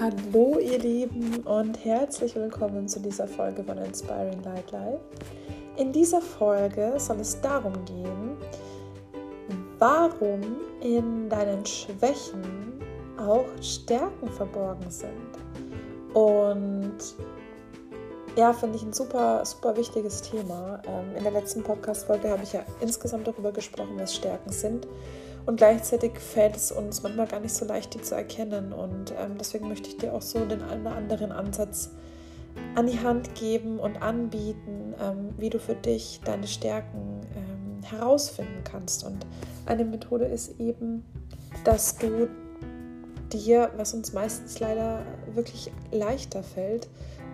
Hallo ihr Lieben und herzlich willkommen zu dieser Folge von Inspiring Light Life. In dieser Folge soll es darum gehen, warum in deinen Schwächen auch Stärken verborgen sind. Und ja, finde ich ein super, super wichtiges Thema. Ähm, in der letzten Podcast-Folge habe ich ja insgesamt darüber gesprochen, was Stärken sind. Und gleichzeitig fällt es uns manchmal gar nicht so leicht, die zu erkennen. Und ähm, deswegen möchte ich dir auch so den einen oder anderen Ansatz an die Hand geben und anbieten, ähm, wie du für dich deine Stärken ähm, herausfinden kannst. Und eine Methode ist eben, dass du dir, was uns meistens leider wirklich leichter fällt,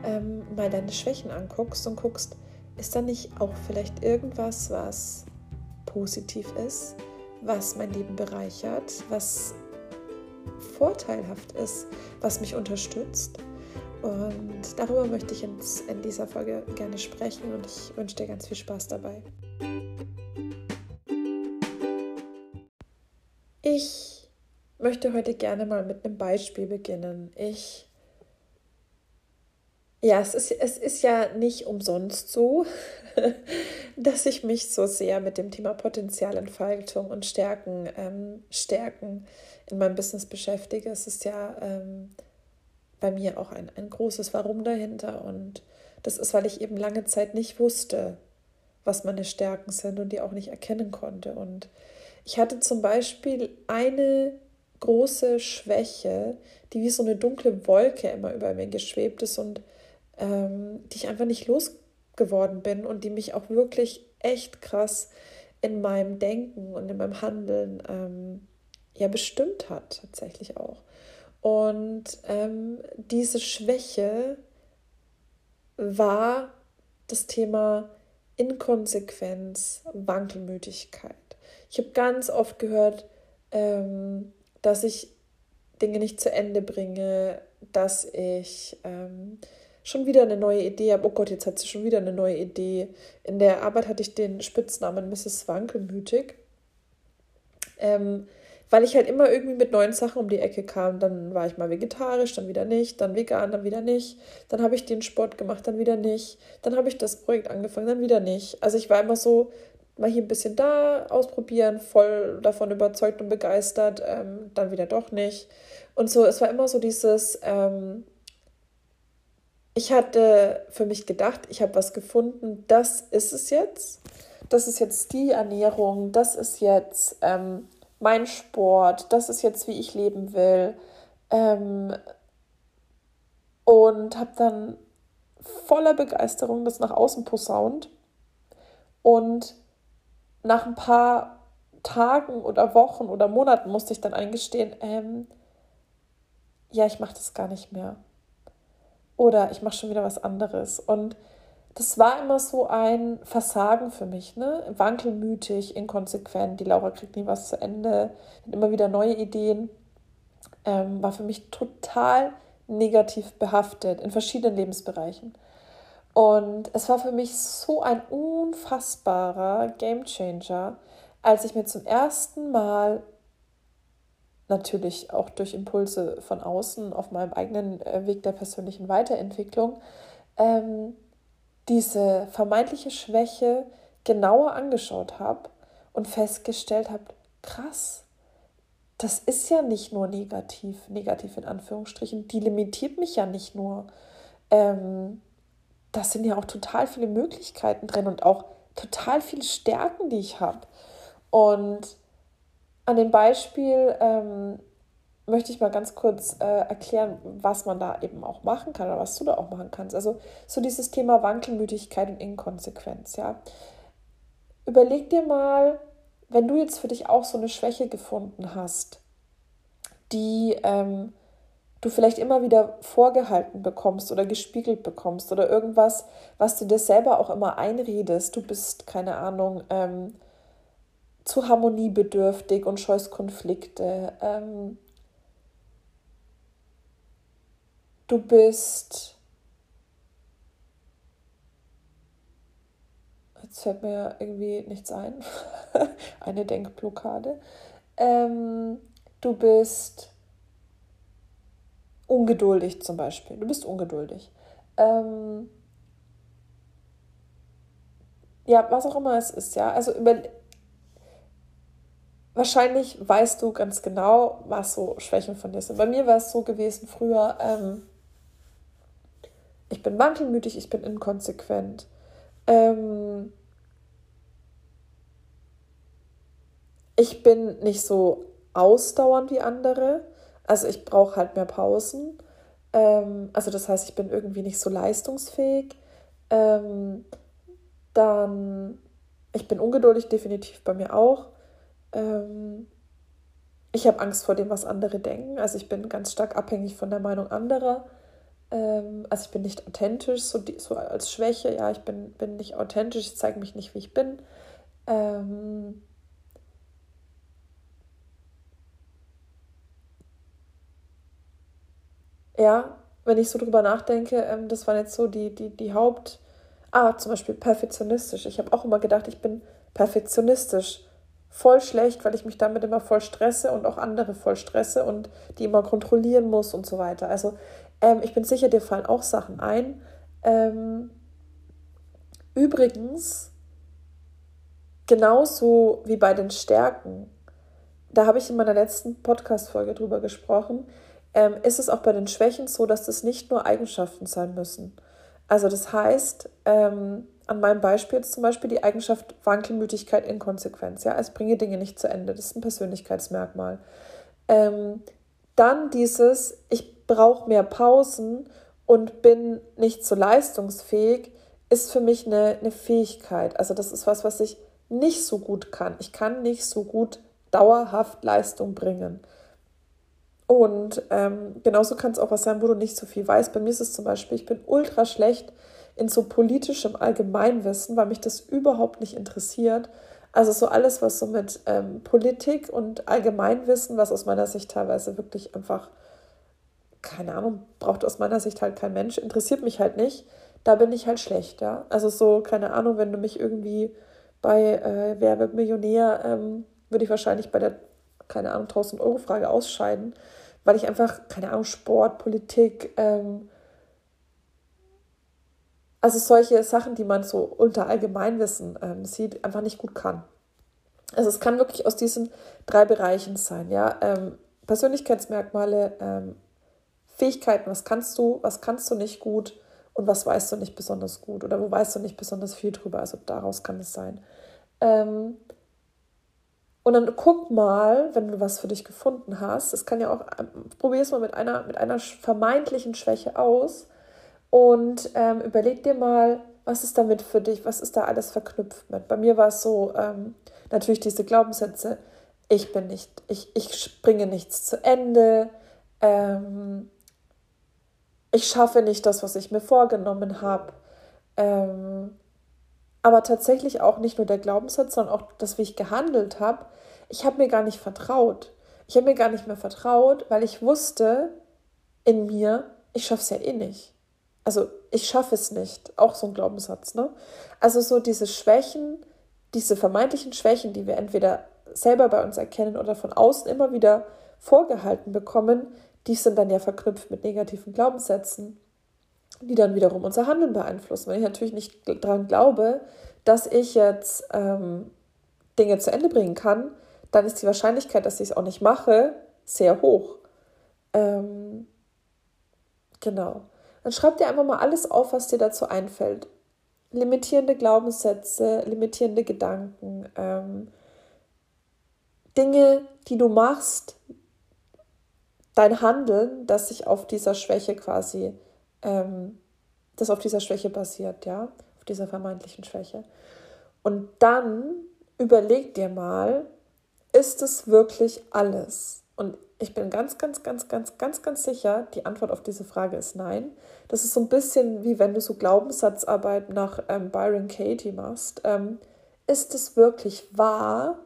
ähm, mal deine Schwächen anguckst und guckst, ist da nicht auch vielleicht irgendwas, was positiv ist, was mein Leben bereichert, was vorteilhaft ist, was mich unterstützt. Und darüber möchte ich in dieser Folge gerne sprechen und ich wünsche dir ganz viel Spaß dabei. Ich möchte heute gerne mal mit einem Beispiel beginnen. Ich ja, es ist, es ist ja nicht umsonst so, dass ich mich so sehr mit dem Thema Potenzialentfaltung und Stärken, ähm, Stärken in meinem Business beschäftige. Es ist ja ähm, bei mir auch ein, ein großes Warum dahinter. Und das ist, weil ich eben lange Zeit nicht wusste, was meine Stärken sind und die auch nicht erkennen konnte. Und ich hatte zum Beispiel eine große Schwäche, die wie so eine dunkle Wolke immer über mir geschwebt ist und ähm, die ich einfach nicht losgeworden bin und die mich auch wirklich echt krass in meinem Denken und in meinem Handeln ähm, ja bestimmt hat, tatsächlich auch. Und ähm, diese Schwäche war das Thema Inkonsequenz, Wankelmütigkeit. Ich habe ganz oft gehört, ähm, dass ich Dinge nicht zu Ende bringe, dass ich ähm, schon wieder eine neue Idee habe. Oh Gott, jetzt hat sie schon wieder eine neue Idee. In der Arbeit hatte ich den Spitznamen Mrs. Wankelmütig, ähm, weil ich halt immer irgendwie mit neuen Sachen um die Ecke kam. Dann war ich mal vegetarisch, dann wieder nicht, dann vegan, dann wieder nicht. Dann habe ich den Sport gemacht, dann wieder nicht. Dann habe ich das Projekt angefangen, dann wieder nicht. Also ich war immer so, mal hier ein bisschen da ausprobieren, voll davon überzeugt und begeistert, ähm, dann wieder doch nicht. Und so, es war immer so dieses, ähm, ich hatte für mich gedacht, ich habe was gefunden, das ist es jetzt. Das ist jetzt die Ernährung, das ist jetzt ähm, mein Sport, das ist jetzt, wie ich leben will. Ähm, und habe dann voller Begeisterung das nach außen posaunt. Und nach ein paar Tagen oder Wochen oder Monaten musste ich dann eingestehen, ähm, ja, ich mache das gar nicht mehr oder ich mache schon wieder was anderes. Und das war immer so ein Versagen für mich, ne? Wankelmütig, inkonsequent. Die Laura kriegt nie was zu Ende, immer wieder neue Ideen. Ähm, war für mich total negativ behaftet in verschiedenen Lebensbereichen. Und es war für mich so ein unfassbarer Gamechanger, als ich mir zum ersten Mal natürlich auch durch Impulse von außen auf meinem eigenen äh, Weg der persönlichen Weiterentwicklung, ähm, diese vermeintliche Schwäche genauer angeschaut habe und festgestellt habe, krass, das ist ja nicht nur negativ, negativ in Anführungsstrichen, die limitiert mich ja nicht nur. Ähm, das sind ja auch total viele Möglichkeiten drin und auch total viele Stärken, die ich habe. Und an dem Beispiel ähm, möchte ich mal ganz kurz äh, erklären, was man da eben auch machen kann oder was du da auch machen kannst. Also so dieses Thema Wankelmütigkeit und Inkonsequenz, ja. Überleg dir mal, wenn du jetzt für dich auch so eine Schwäche gefunden hast, die ähm, du vielleicht immer wieder vorgehalten bekommst oder gespiegelt bekommst oder irgendwas, was du dir selber auch immer einredest, du bist, keine Ahnung, ähm, zu harmoniebedürftig und scheust Konflikte. Ähm, du bist. Jetzt fällt mir irgendwie nichts ein. Eine Denkblockade. Ähm, du bist ungeduldig zum Beispiel. Du bist ungeduldig. Ähm, ja, was auch immer es ist, ja. Also über, wahrscheinlich weißt du ganz genau, was so Schwächen von dir sind. Bei mir war es so gewesen früher, ähm, ich bin wankelmütig, ich bin inkonsequent. Ähm, ich bin nicht so ausdauernd wie andere. Also ich brauche halt mehr Pausen. Ähm, also das heißt, ich bin irgendwie nicht so leistungsfähig. Ähm, dann, ich bin ungeduldig, definitiv bei mir auch. Ähm, ich habe Angst vor dem, was andere denken. Also ich bin ganz stark abhängig von der Meinung anderer. Ähm, also ich bin nicht authentisch, so, die, so als Schwäche. Ja, ich bin, bin nicht authentisch, ich zeige mich nicht, wie ich bin. Ähm, ja, wenn ich so drüber nachdenke, ähm, das waren jetzt so die, die, die Haupt... Ah, zum Beispiel perfektionistisch. Ich habe auch immer gedacht, ich bin perfektionistisch. Voll schlecht, weil ich mich damit immer voll stresse und auch andere voll stresse und die immer kontrollieren muss und so weiter. Also ähm, ich bin sicher, dir fallen auch Sachen ein. Ähm, übrigens, genauso wie bei den Stärken, da habe ich in meiner letzten Podcast-Folge drüber gesprochen, ähm, ist es auch bei den Schwächen so, dass das nicht nur Eigenschaften sein müssen. Also das heißt, ähm, an meinem Beispiel jetzt zum Beispiel die Eigenschaft Wankelmütigkeit, Inkonsequenz. Ja, es bringe Dinge nicht zu Ende. Das ist ein Persönlichkeitsmerkmal. Ähm, dann dieses, ich brauche mehr Pausen und bin nicht so leistungsfähig, ist für mich eine, eine Fähigkeit. Also das ist was, was ich nicht so gut kann. Ich kann nicht so gut dauerhaft Leistung bringen. Und ähm, genauso kann es auch was sein, wo du nicht so viel weißt. Bei mir ist es zum Beispiel, ich bin ultra schlecht in so politischem Allgemeinwissen, weil mich das überhaupt nicht interessiert. Also so alles, was so mit ähm, Politik und Allgemeinwissen, was aus meiner Sicht teilweise wirklich einfach, keine Ahnung, braucht aus meiner Sicht halt kein Mensch, interessiert mich halt nicht. Da bin ich halt schlecht, ja. Also so, keine Ahnung, wenn du mich irgendwie bei äh, Wer wird Millionär, ähm, würde ich wahrscheinlich bei der keine Ahnung, 1000 Euro Frage ausscheiden, weil ich einfach, keine Ahnung, Sport, Politik, ähm, also solche Sachen, die man so unter Allgemeinwissen ähm, sieht, einfach nicht gut kann. Also es kann wirklich aus diesen drei Bereichen sein, ja. Ähm, Persönlichkeitsmerkmale, ähm, Fähigkeiten, was kannst du, was kannst du nicht gut und was weißt du nicht besonders gut oder wo weißt du nicht besonders viel drüber, also daraus kann es sein. Ähm, und dann guck mal, wenn du was für dich gefunden hast. Das kann ja auch, probier es mal mit einer, mit einer vermeintlichen Schwäche aus und ähm, überleg dir mal, was ist damit für dich, was ist da alles verknüpft mit. Bei mir war es so, ähm, natürlich diese Glaubenssätze, ich bin nicht, ich, ich springe nichts zu Ende, ähm, ich schaffe nicht das, was ich mir vorgenommen habe. Ähm, aber tatsächlich auch nicht nur der Glaubenssatz, sondern auch das, wie ich gehandelt habe. Ich habe mir gar nicht vertraut. Ich habe mir gar nicht mehr vertraut, weil ich wusste in mir, ich schaffe es ja eh nicht. Also ich schaffe es nicht. Auch so ein Glaubenssatz, ne? Also so diese Schwächen, diese vermeintlichen Schwächen, die wir entweder selber bei uns erkennen oder von außen immer wieder vorgehalten bekommen, die sind dann ja verknüpft mit negativen Glaubenssätzen die dann wiederum unser Handeln beeinflussen. Wenn ich natürlich nicht daran glaube, dass ich jetzt ähm, Dinge zu Ende bringen kann, dann ist die Wahrscheinlichkeit, dass ich es auch nicht mache, sehr hoch. Ähm, genau. Dann schreib dir einfach mal alles auf, was dir dazu einfällt. Limitierende Glaubenssätze, limitierende Gedanken, ähm, Dinge, die du machst, dein Handeln, das sich auf dieser Schwäche quasi ähm, das auf dieser Schwäche basiert, ja, auf dieser vermeintlichen Schwäche. Und dann überleg dir mal, ist es wirklich alles? Und ich bin ganz, ganz, ganz, ganz, ganz, ganz sicher, die Antwort auf diese Frage ist nein. Das ist so ein bisschen wie wenn du so Glaubenssatzarbeit nach ähm, Byron Katie machst. Ähm, ist es wirklich wahr,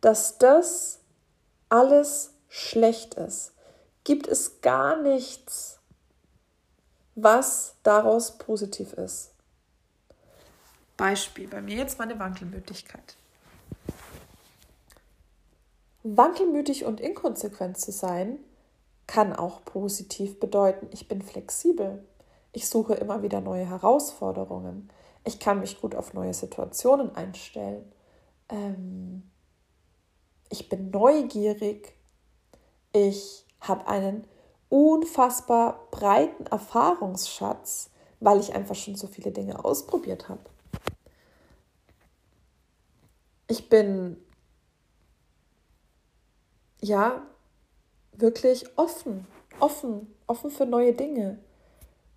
dass das alles schlecht ist? Gibt es gar nichts, was daraus positiv ist. Beispiel, bei mir jetzt meine Wankelmütigkeit. Wankelmütig und inkonsequent zu sein, kann auch positiv bedeuten, ich bin flexibel. Ich suche immer wieder neue Herausforderungen. Ich kann mich gut auf neue Situationen einstellen. Ähm, ich bin neugierig. Ich habe einen unfassbar breiten Erfahrungsschatz, weil ich einfach schon so viele Dinge ausprobiert habe. Ich bin ja wirklich offen, offen, offen für neue Dinge.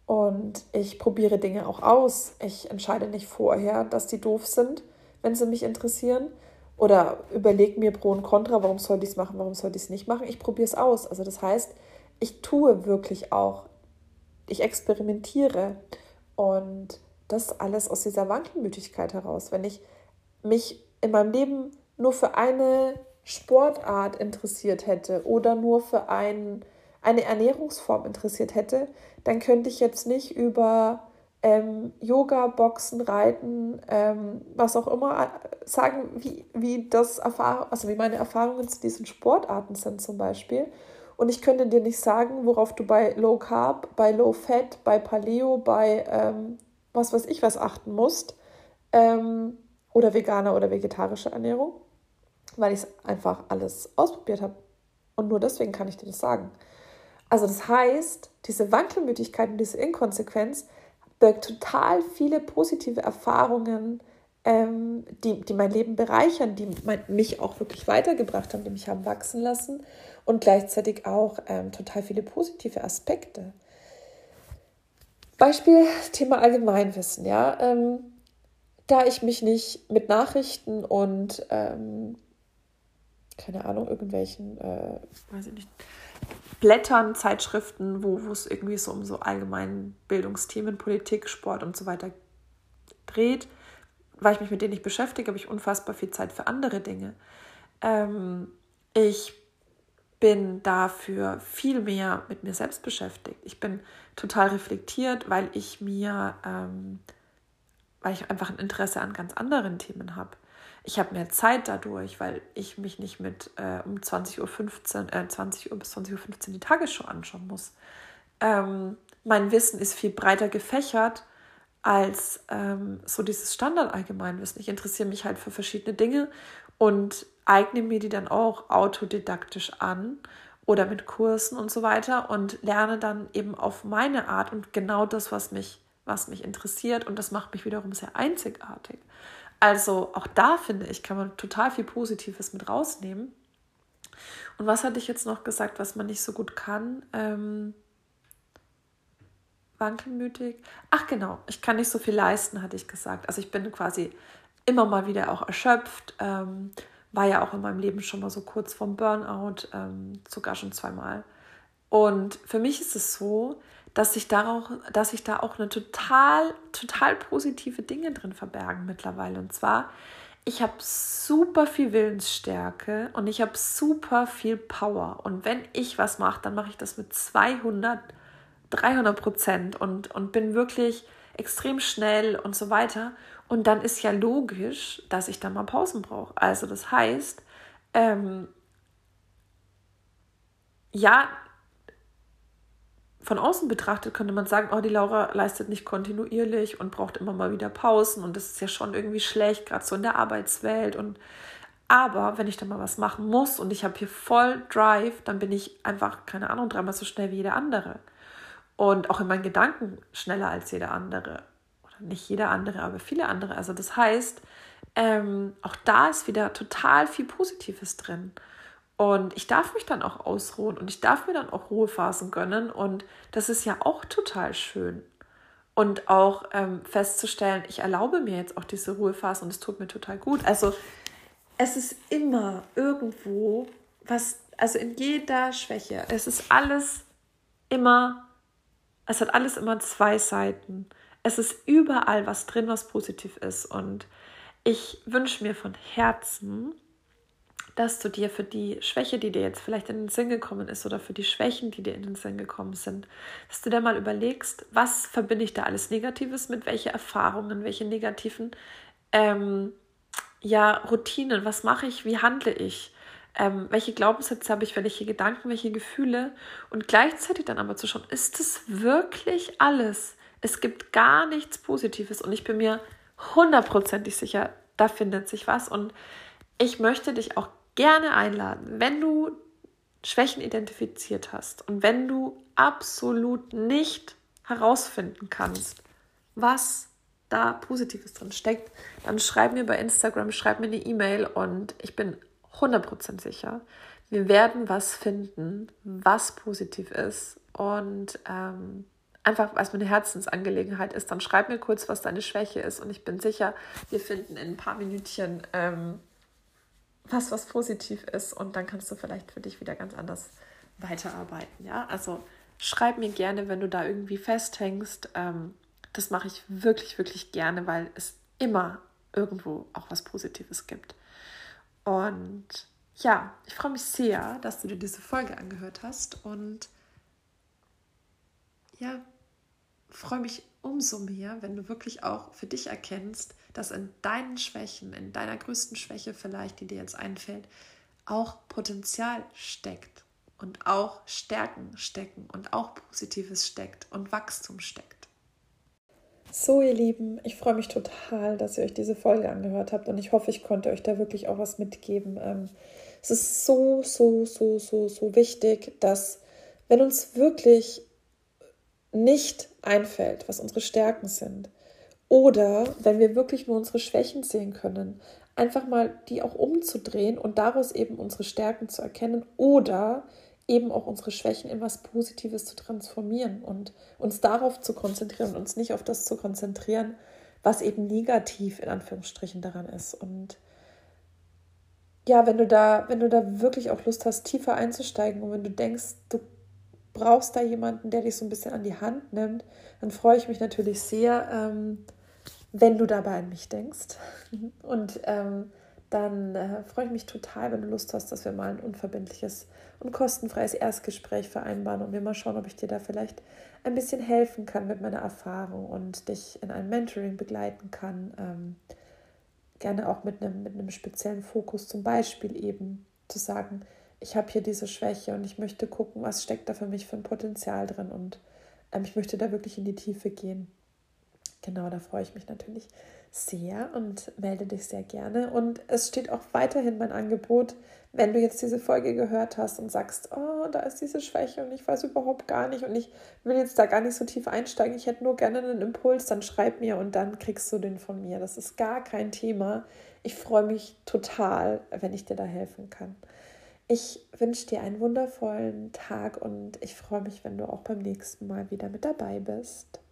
Und ich probiere Dinge auch aus. Ich entscheide nicht vorher, dass die doof sind, wenn sie mich interessieren. Oder überlege mir Pro und Contra, warum soll ich es machen, warum soll ich es nicht machen. Ich probiere es aus. Also das heißt, ich tue wirklich auch. Ich experimentiere. Und das alles aus dieser Wankelmütigkeit heraus. Wenn ich mich in meinem Leben nur für eine Sportart interessiert hätte oder nur für ein, eine Ernährungsform interessiert hätte, dann könnte ich jetzt nicht über ähm, Yoga, Boxen, Reiten, ähm, was auch immer äh, sagen, wie, wie das also wie meine Erfahrungen zu diesen Sportarten sind zum Beispiel. Und ich könnte dir nicht sagen, worauf du bei Low Carb, bei Low Fat, bei Paleo, bei ähm, was weiß ich was achten musst. Ähm, oder veganer oder vegetarische Ernährung weil ich es einfach alles ausprobiert habe. Und nur deswegen kann ich dir das sagen. Also das heißt, diese Wankelmütigkeit und diese Inkonsequenz birgt total viele positive Erfahrungen, ähm, die, die mein Leben bereichern, die mein, mich auch wirklich weitergebracht haben, die mich haben wachsen lassen und gleichzeitig auch ähm, total viele positive Aspekte. Beispiel Thema Allgemeinwissen, ja. Ähm, da ich mich nicht mit Nachrichten und ähm, keine Ahnung, irgendwelchen, äh, weiß ich nicht, Blättern, Zeitschriften, wo, es irgendwie so um so allgemeinen Bildungsthemen, Politik, Sport und so weiter dreht, weil ich mich mit denen nicht beschäftige, habe ich unfassbar viel Zeit für andere Dinge. Ähm, ich bin dafür viel mehr mit mir selbst beschäftigt. Ich bin total reflektiert, weil ich mir, ähm, weil ich einfach ein Interesse an ganz anderen Themen habe ich habe mehr Zeit dadurch, weil ich mich nicht mit äh, um 20.15 Uhr, äh, 20 Uhr bis 20.15 Uhr die Tagesschau anschauen muss. Ähm, mein Wissen ist viel breiter gefächert als ähm, so dieses Standardallgemeinwissen. Ich interessiere mich halt für verschiedene Dinge und eigne mir die dann auch autodidaktisch an oder mit Kursen und so weiter und lerne dann eben auf meine Art und genau das, was mich, was mich interessiert und das macht mich wiederum sehr einzigartig. Also auch da finde ich, kann man total viel Positives mit rausnehmen. Und was hatte ich jetzt noch gesagt, was man nicht so gut kann? Ähm, wankelmütig. Ach genau, ich kann nicht so viel leisten, hatte ich gesagt. Also ich bin quasi immer mal wieder auch erschöpft. Ähm, war ja auch in meinem Leben schon mal so kurz vorm Burnout, ähm, sogar schon zweimal. Und für mich ist es so, dass sich darauf, dass sich da auch eine total, total positive Dinge drin verbergen mittlerweile. Und zwar, ich habe super viel Willensstärke und ich habe super viel Power. Und wenn ich was mache, dann mache ich das mit 200, 300 Prozent und, und bin wirklich extrem schnell und so weiter. Und dann ist ja logisch, dass ich dann mal Pausen brauche. Also das heißt, ähm, ja, von außen betrachtet könnte man sagen, oh, die Laura leistet nicht kontinuierlich und braucht immer mal wieder Pausen und das ist ja schon irgendwie schlecht, gerade so in der Arbeitswelt. Und aber wenn ich dann mal was machen muss und ich habe hier voll Drive, dann bin ich einfach, keine Ahnung, dreimal so schnell wie jeder andere. Und auch in meinen Gedanken schneller als jeder andere. Oder nicht jeder andere, aber viele andere. Also das heißt, ähm, auch da ist wieder total viel Positives drin. Und ich darf mich dann auch ausruhen und ich darf mir dann auch Ruhephasen gönnen. Und das ist ja auch total schön. Und auch ähm, festzustellen, ich erlaube mir jetzt auch diese Ruhephasen und es tut mir total gut. Also es ist immer irgendwo was, also in jeder Schwäche, es ist alles immer, es hat alles immer zwei Seiten. Es ist überall was drin, was positiv ist. Und ich wünsche mir von Herzen, dass du dir für die Schwäche, die dir jetzt vielleicht in den Sinn gekommen ist oder für die Schwächen, die dir in den Sinn gekommen sind, dass du dir mal überlegst, was verbinde ich da alles Negatives mit, welche Erfahrungen, welche negativen ähm, ja, Routinen, was mache ich, wie handle ich, ähm, welche Glaubenssätze habe ich, welche Gedanken, welche Gefühle? Und gleichzeitig dann aber zu schauen, ist es wirklich alles? Es gibt gar nichts Positives und ich bin mir hundertprozentig sicher, da findet sich was. Und ich möchte dich auch gerne einladen, wenn du Schwächen identifiziert hast und wenn du absolut nicht herausfinden kannst, was da Positives drin steckt, dann schreib mir bei Instagram, schreib mir eine E-Mail und ich bin 100% sicher, wir werden was finden, was positiv ist und ähm, einfach, was mir eine Herzensangelegenheit ist, dann schreib mir kurz, was deine Schwäche ist und ich bin sicher, wir finden in ein paar Minütchen ähm, was, was positiv ist und dann kannst du vielleicht für dich wieder ganz anders weiterarbeiten. Ja, also schreib mir gerne, wenn du da irgendwie festhängst. Ähm, das mache ich wirklich, wirklich gerne, weil es immer irgendwo auch was Positives gibt. Und ja, ich freue mich sehr, dass du dir diese Folge angehört hast und ja, freue mich umso mehr, wenn du wirklich auch für dich erkennst, dass in deinen Schwächen, in deiner größten Schwäche vielleicht, die dir jetzt einfällt, auch Potenzial steckt und auch Stärken stecken und auch Positives steckt und Wachstum steckt. So, ihr Lieben, ich freue mich total, dass ihr euch diese Folge angehört habt und ich hoffe, ich konnte euch da wirklich auch was mitgeben. Ähm, es ist so, so, so, so, so wichtig, dass wenn uns wirklich nicht einfällt, was unsere Stärken sind, oder wenn wir wirklich nur unsere Schwächen sehen können, einfach mal die auch umzudrehen und daraus eben unsere Stärken zu erkennen oder eben auch unsere Schwächen in was Positives zu transformieren und uns darauf zu konzentrieren und uns nicht auf das zu konzentrieren, was eben negativ in Anführungsstrichen daran ist. Und ja, wenn du da, wenn du da wirklich auch Lust hast, tiefer einzusteigen und wenn du denkst, du brauchst da jemanden, der dich so ein bisschen an die Hand nimmt, dann freue ich mich natürlich sehr, ähm, wenn du dabei an mich denkst. Und ähm, dann äh, freue ich mich total, wenn du Lust hast, dass wir mal ein unverbindliches und kostenfreies Erstgespräch vereinbaren und wir mal schauen, ob ich dir da vielleicht ein bisschen helfen kann mit meiner Erfahrung und dich in einem Mentoring begleiten kann. Ähm, gerne auch mit einem, mit einem speziellen Fokus, zum Beispiel eben zu sagen, ich habe hier diese Schwäche und ich möchte gucken, was steckt da für mich für ein Potenzial drin und ähm, ich möchte da wirklich in die Tiefe gehen. Genau, da freue ich mich natürlich sehr und melde dich sehr gerne. Und es steht auch weiterhin mein Angebot, wenn du jetzt diese Folge gehört hast und sagst, oh, da ist diese Schwäche und ich weiß überhaupt gar nicht und ich will jetzt da gar nicht so tief einsteigen, ich hätte nur gerne einen Impuls, dann schreib mir und dann kriegst du den von mir. Das ist gar kein Thema. Ich freue mich total, wenn ich dir da helfen kann. Ich wünsche dir einen wundervollen Tag und ich freue mich, wenn du auch beim nächsten Mal wieder mit dabei bist.